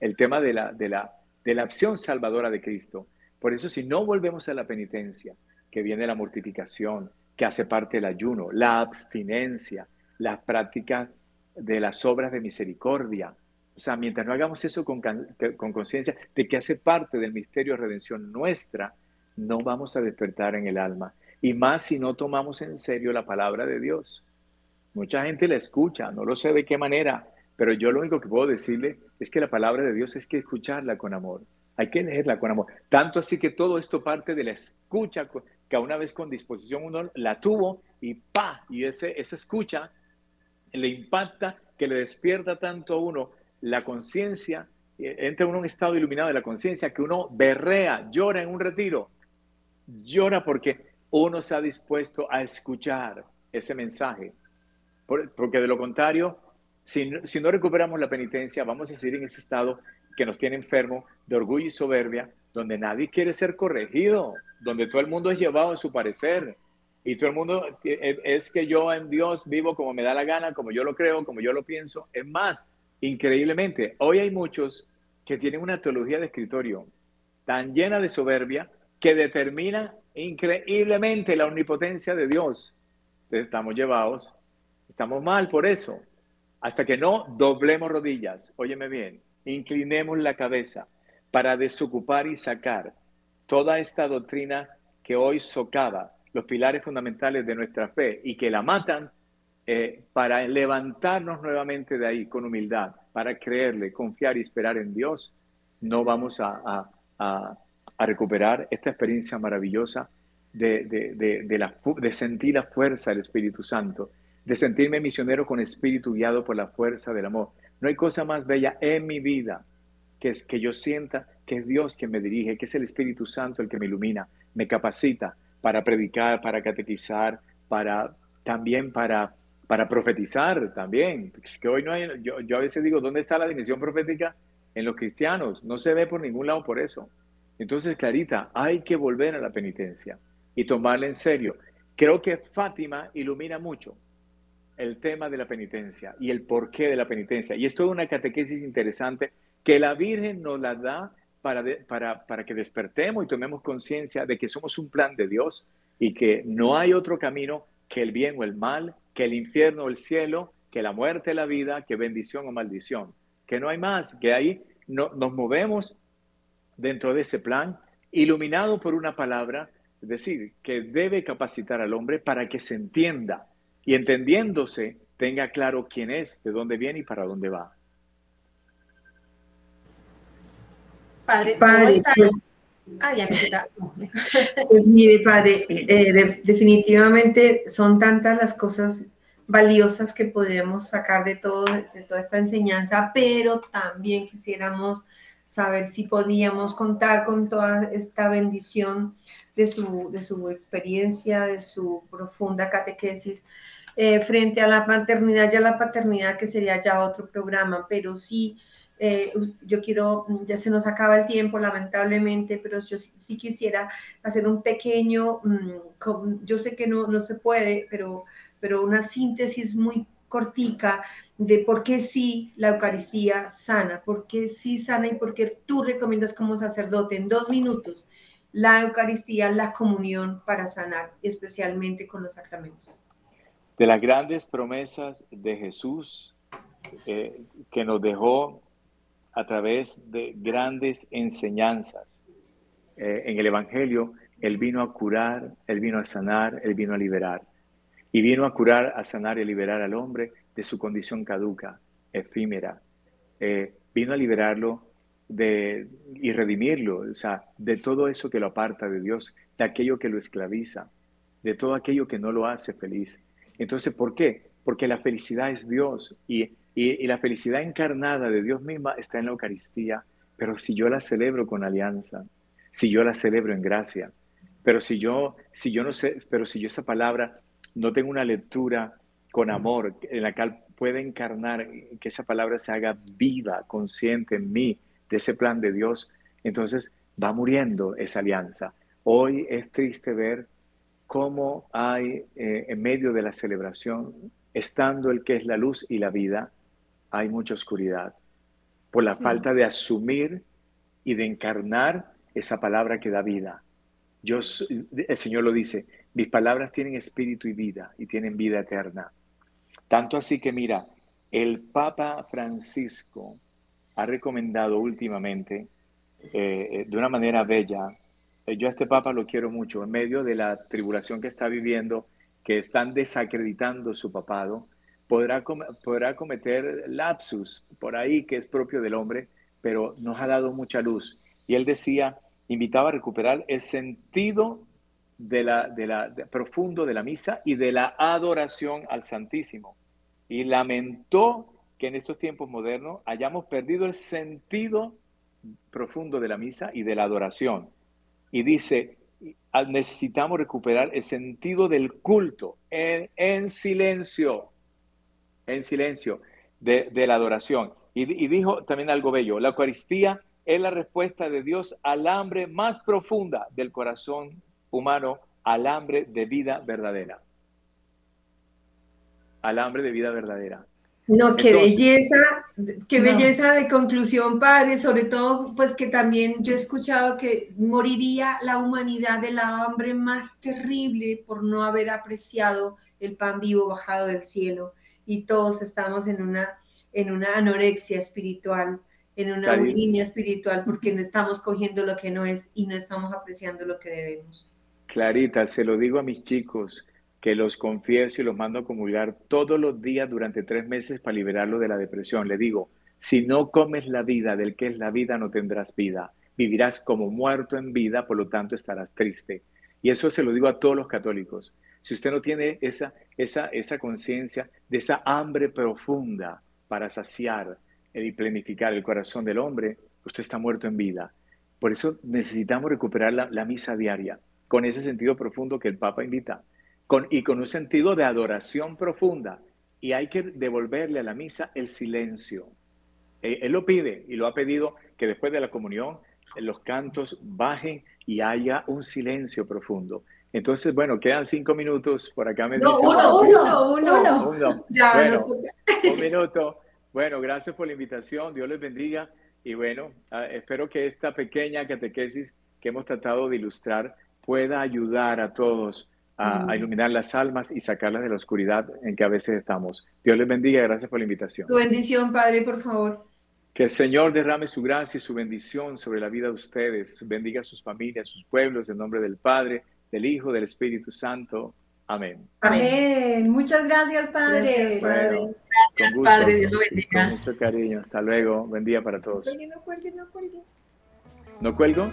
el tema de de, la, de la acción salvadora de Cristo. Por eso si no volvemos a la penitencia, que viene la mortificación, que hace parte del ayuno, la abstinencia, la práctica de las obras de misericordia. O sea, mientras no hagamos eso con conciencia de que hace parte del misterio de redención nuestra, no vamos a despertar en el alma. Y más si no tomamos en serio la palabra de Dios. Mucha gente la escucha, no lo sé de qué manera, pero yo lo único que puedo decirle es que la palabra de Dios es que escucharla con amor. Hay que leerla con amor. Tanto así que todo esto parte de la escucha que una vez con disposición uno la tuvo y pa, y ese, esa escucha le impacta, que le despierta tanto a uno la conciencia, eh, entra uno en un estado iluminado de la conciencia, que uno berrea, llora en un retiro, llora porque uno se ha dispuesto a escuchar ese mensaje. porque de lo contrario, si, si no recuperamos la penitencia, vamos a seguir en ese estado que nos tiene enfermo de orgullo y soberbia, donde nadie quiere ser corregido, donde todo el mundo es llevado a su parecer. Y todo el mundo eh, es que yo en Dios vivo como me da la gana, como yo lo creo, como yo lo pienso. Es más, increíblemente, hoy hay muchos que tienen una teología de escritorio tan llena de soberbia que determina increíblemente la omnipotencia de Dios. estamos llevados, estamos mal por eso. Hasta que no doblemos rodillas, óyeme bien, inclinemos la cabeza para desocupar y sacar toda esta doctrina que hoy socava los pilares fundamentales de nuestra fe y que la matan eh, para levantarnos nuevamente de ahí con humildad, para creerle, confiar y esperar en Dios, no vamos a, recuperar esta experiencia maravillosa de, sentir la fuerza del Espíritu Santo, de sentirme misionero con espíritu guiado por la fuerza del amor. No hay cosa más bella en mi vida que es que yo sienta que es Dios quien me dirige, que es el Espíritu Santo el que me ilumina, me capacita para predicar, para catequizar, para también para para profetizar también. Es que hoy no hay, yo, yo a veces digo, ¿dónde está la dimensión profética en los cristianos? No se ve por ningún lado por eso. Entonces, Clarita, hay que volver a la penitencia y tomarla en serio. Creo que Fátima ilumina mucho el tema de la penitencia y el porqué de la penitencia. Y es toda una catequesis interesante que la Virgen nos la da para, para, para que despertemos y tomemos conciencia de que somos un plan de Dios y que no hay otro camino que el bien o el mal, que el infierno o el cielo, que la muerte o la vida, que bendición o maldición. Que no hay más, que ahí no, nos movemos dentro de ese plan, iluminado por una palabra, es decir, que debe capacitar al hombre para que se entienda y entendiéndose tenga claro quién es, de dónde viene y para dónde va. Padre, padre pues, ah, ya pues mire, padre, eh, definitivamente son tantas las cosas valiosas que podemos sacar de, todo, de toda esta enseñanza, pero también quisiéramos saber si podíamos contar con toda esta bendición de su, de su experiencia, de su profunda catequesis eh, frente a la maternidad y a la paternidad, que sería ya otro programa, pero sí, eh, yo quiero, ya se nos acaba el tiempo, lamentablemente, pero yo sí, quisiera hacer un pequeño, mm, yo sé que no, no se puede, pero, pero una síntesis muy cortica de por qué sí la Eucaristía sana, por qué sí sana y por qué tú recomiendas como sacerdote en dos minutos la Eucaristía, la comunión para sanar, especialmente con los sacramentos de las grandes promesas de Jesús eh, que nos dejó a través de grandes enseñanzas. Eh, en el Evangelio, Él vino a curar, Él vino a sanar, Él vino a liberar. Y vino a curar, a sanar y a liberar al hombre de su condición caduca, efímera. Eh, vino a liberarlo de, y redimirlo, o sea, de todo eso que lo aparta de Dios, de aquello que lo esclaviza, de todo aquello que no lo hace feliz. Entonces, ¿por qué? Porque la felicidad es Dios y, la felicidad encarnada de Dios misma está en la Eucaristía, pero si yo la celebro con alianza, si yo la celebro en gracia, pero si yo, si yo no sé, pero si yo esa palabra no tengo una lectura con amor en la cual pueda encarnar, que esa palabra se haga viva, consciente en mí de ese plan de Dios, entonces va muriendo esa alianza. Hoy es triste ver cómo hay eh, en medio de la celebración, estando el que es la luz y la vida, hay mucha oscuridad por la falta de asumir y de encarnar esa palabra que da vida. Yo, el Señor lo dice, mis palabras tienen espíritu y vida y tienen vida eterna. Tanto así que mira, el Papa Francisco ha recomendado últimamente, eh, eh, de una manera bella, yo a este Papa lo quiero mucho, en medio de la tribulación que está viviendo, que están desacreditando su papado, podrá, podrá cometer lapsus por ahí que es propio del hombre, pero nos ha dado mucha luz. Y él decía, invitaba a recuperar el sentido de la, de la profundo de la misa y de la adoración al Santísimo. Y lamentó que en estos tiempos modernos hayamos perdido el sentido profundo de la misa y de la adoración y dice, necesitamos recuperar el sentido del culto en, silencio, en silencio de, la adoración. Y, dijo también algo bello, la Eucaristía es la respuesta de Dios al hambre más profunda del corazón humano, al hambre de vida verdadera. Al hambre de vida verdadera. No, qué belleza, qué belleza de conclusión, padre, sobre todo, pues que también yo he escuchado que moriría la humanidad de la hambre más terrible por no haber apreciado el pan vivo bajado del cielo. Y todos estamos en una, en una anorexia espiritual, en una bulimia espiritual, porque no estamos cogiendo lo que no es y no estamos apreciando lo que debemos. Clarita, se lo digo a mis chicos, que los confieso y los mando a comulgar todos los días durante tres meses para liberarlo de la depresión. Le digo, si no comes la vida del que es la vida, no tendrás vida. Vivirás como muerto en vida, por lo tanto estarás triste. Y eso se lo digo a todos los católicos. Si usted no tiene esa, esa, esa conciencia de esa hambre profunda para saciar y planificar el corazón del hombre, usted está muerto en vida. Por eso necesitamos recuperar la, la misa diaria, con ese sentido profundo que el Papa invita y con un sentido de adoración profunda. Y hay que devolverle a la misa el silencio. Eh, él, lo pide y lo ha pedido que después de la comunión los cantos bajen y haya un silencio profundo. Entonces, bueno, quedan cinco minutos. Por acá me no, uno, uno, uno, uno. Ya, bueno, un minuto. Bueno, gracias por la invitación. Dios les bendiga. Y bueno, ah, espero que esta pequeña catequesis que hemos tratado de ilustrar pueda ayudar a todos a, mm. iluminar las almas y sacarlas de la oscuridad en que a veces estamos. Dios les bendiga, gracias por la invitación. Tu bendición, Padre, por favor. Que el Señor derrame su gracia y su bendición sobre la vida de ustedes, bendiga a sus familias, sus pueblos, en nombre del Padre, del Hijo, del Espíritu Santo. Amén. Amén. Muchas gracias, Padre. Gracias, Padre. Dios lo bendiga. Con mucho cariño. Hasta luego. Buen día para todos. No cuelgue, no cuelgue. ¿No cuelgo?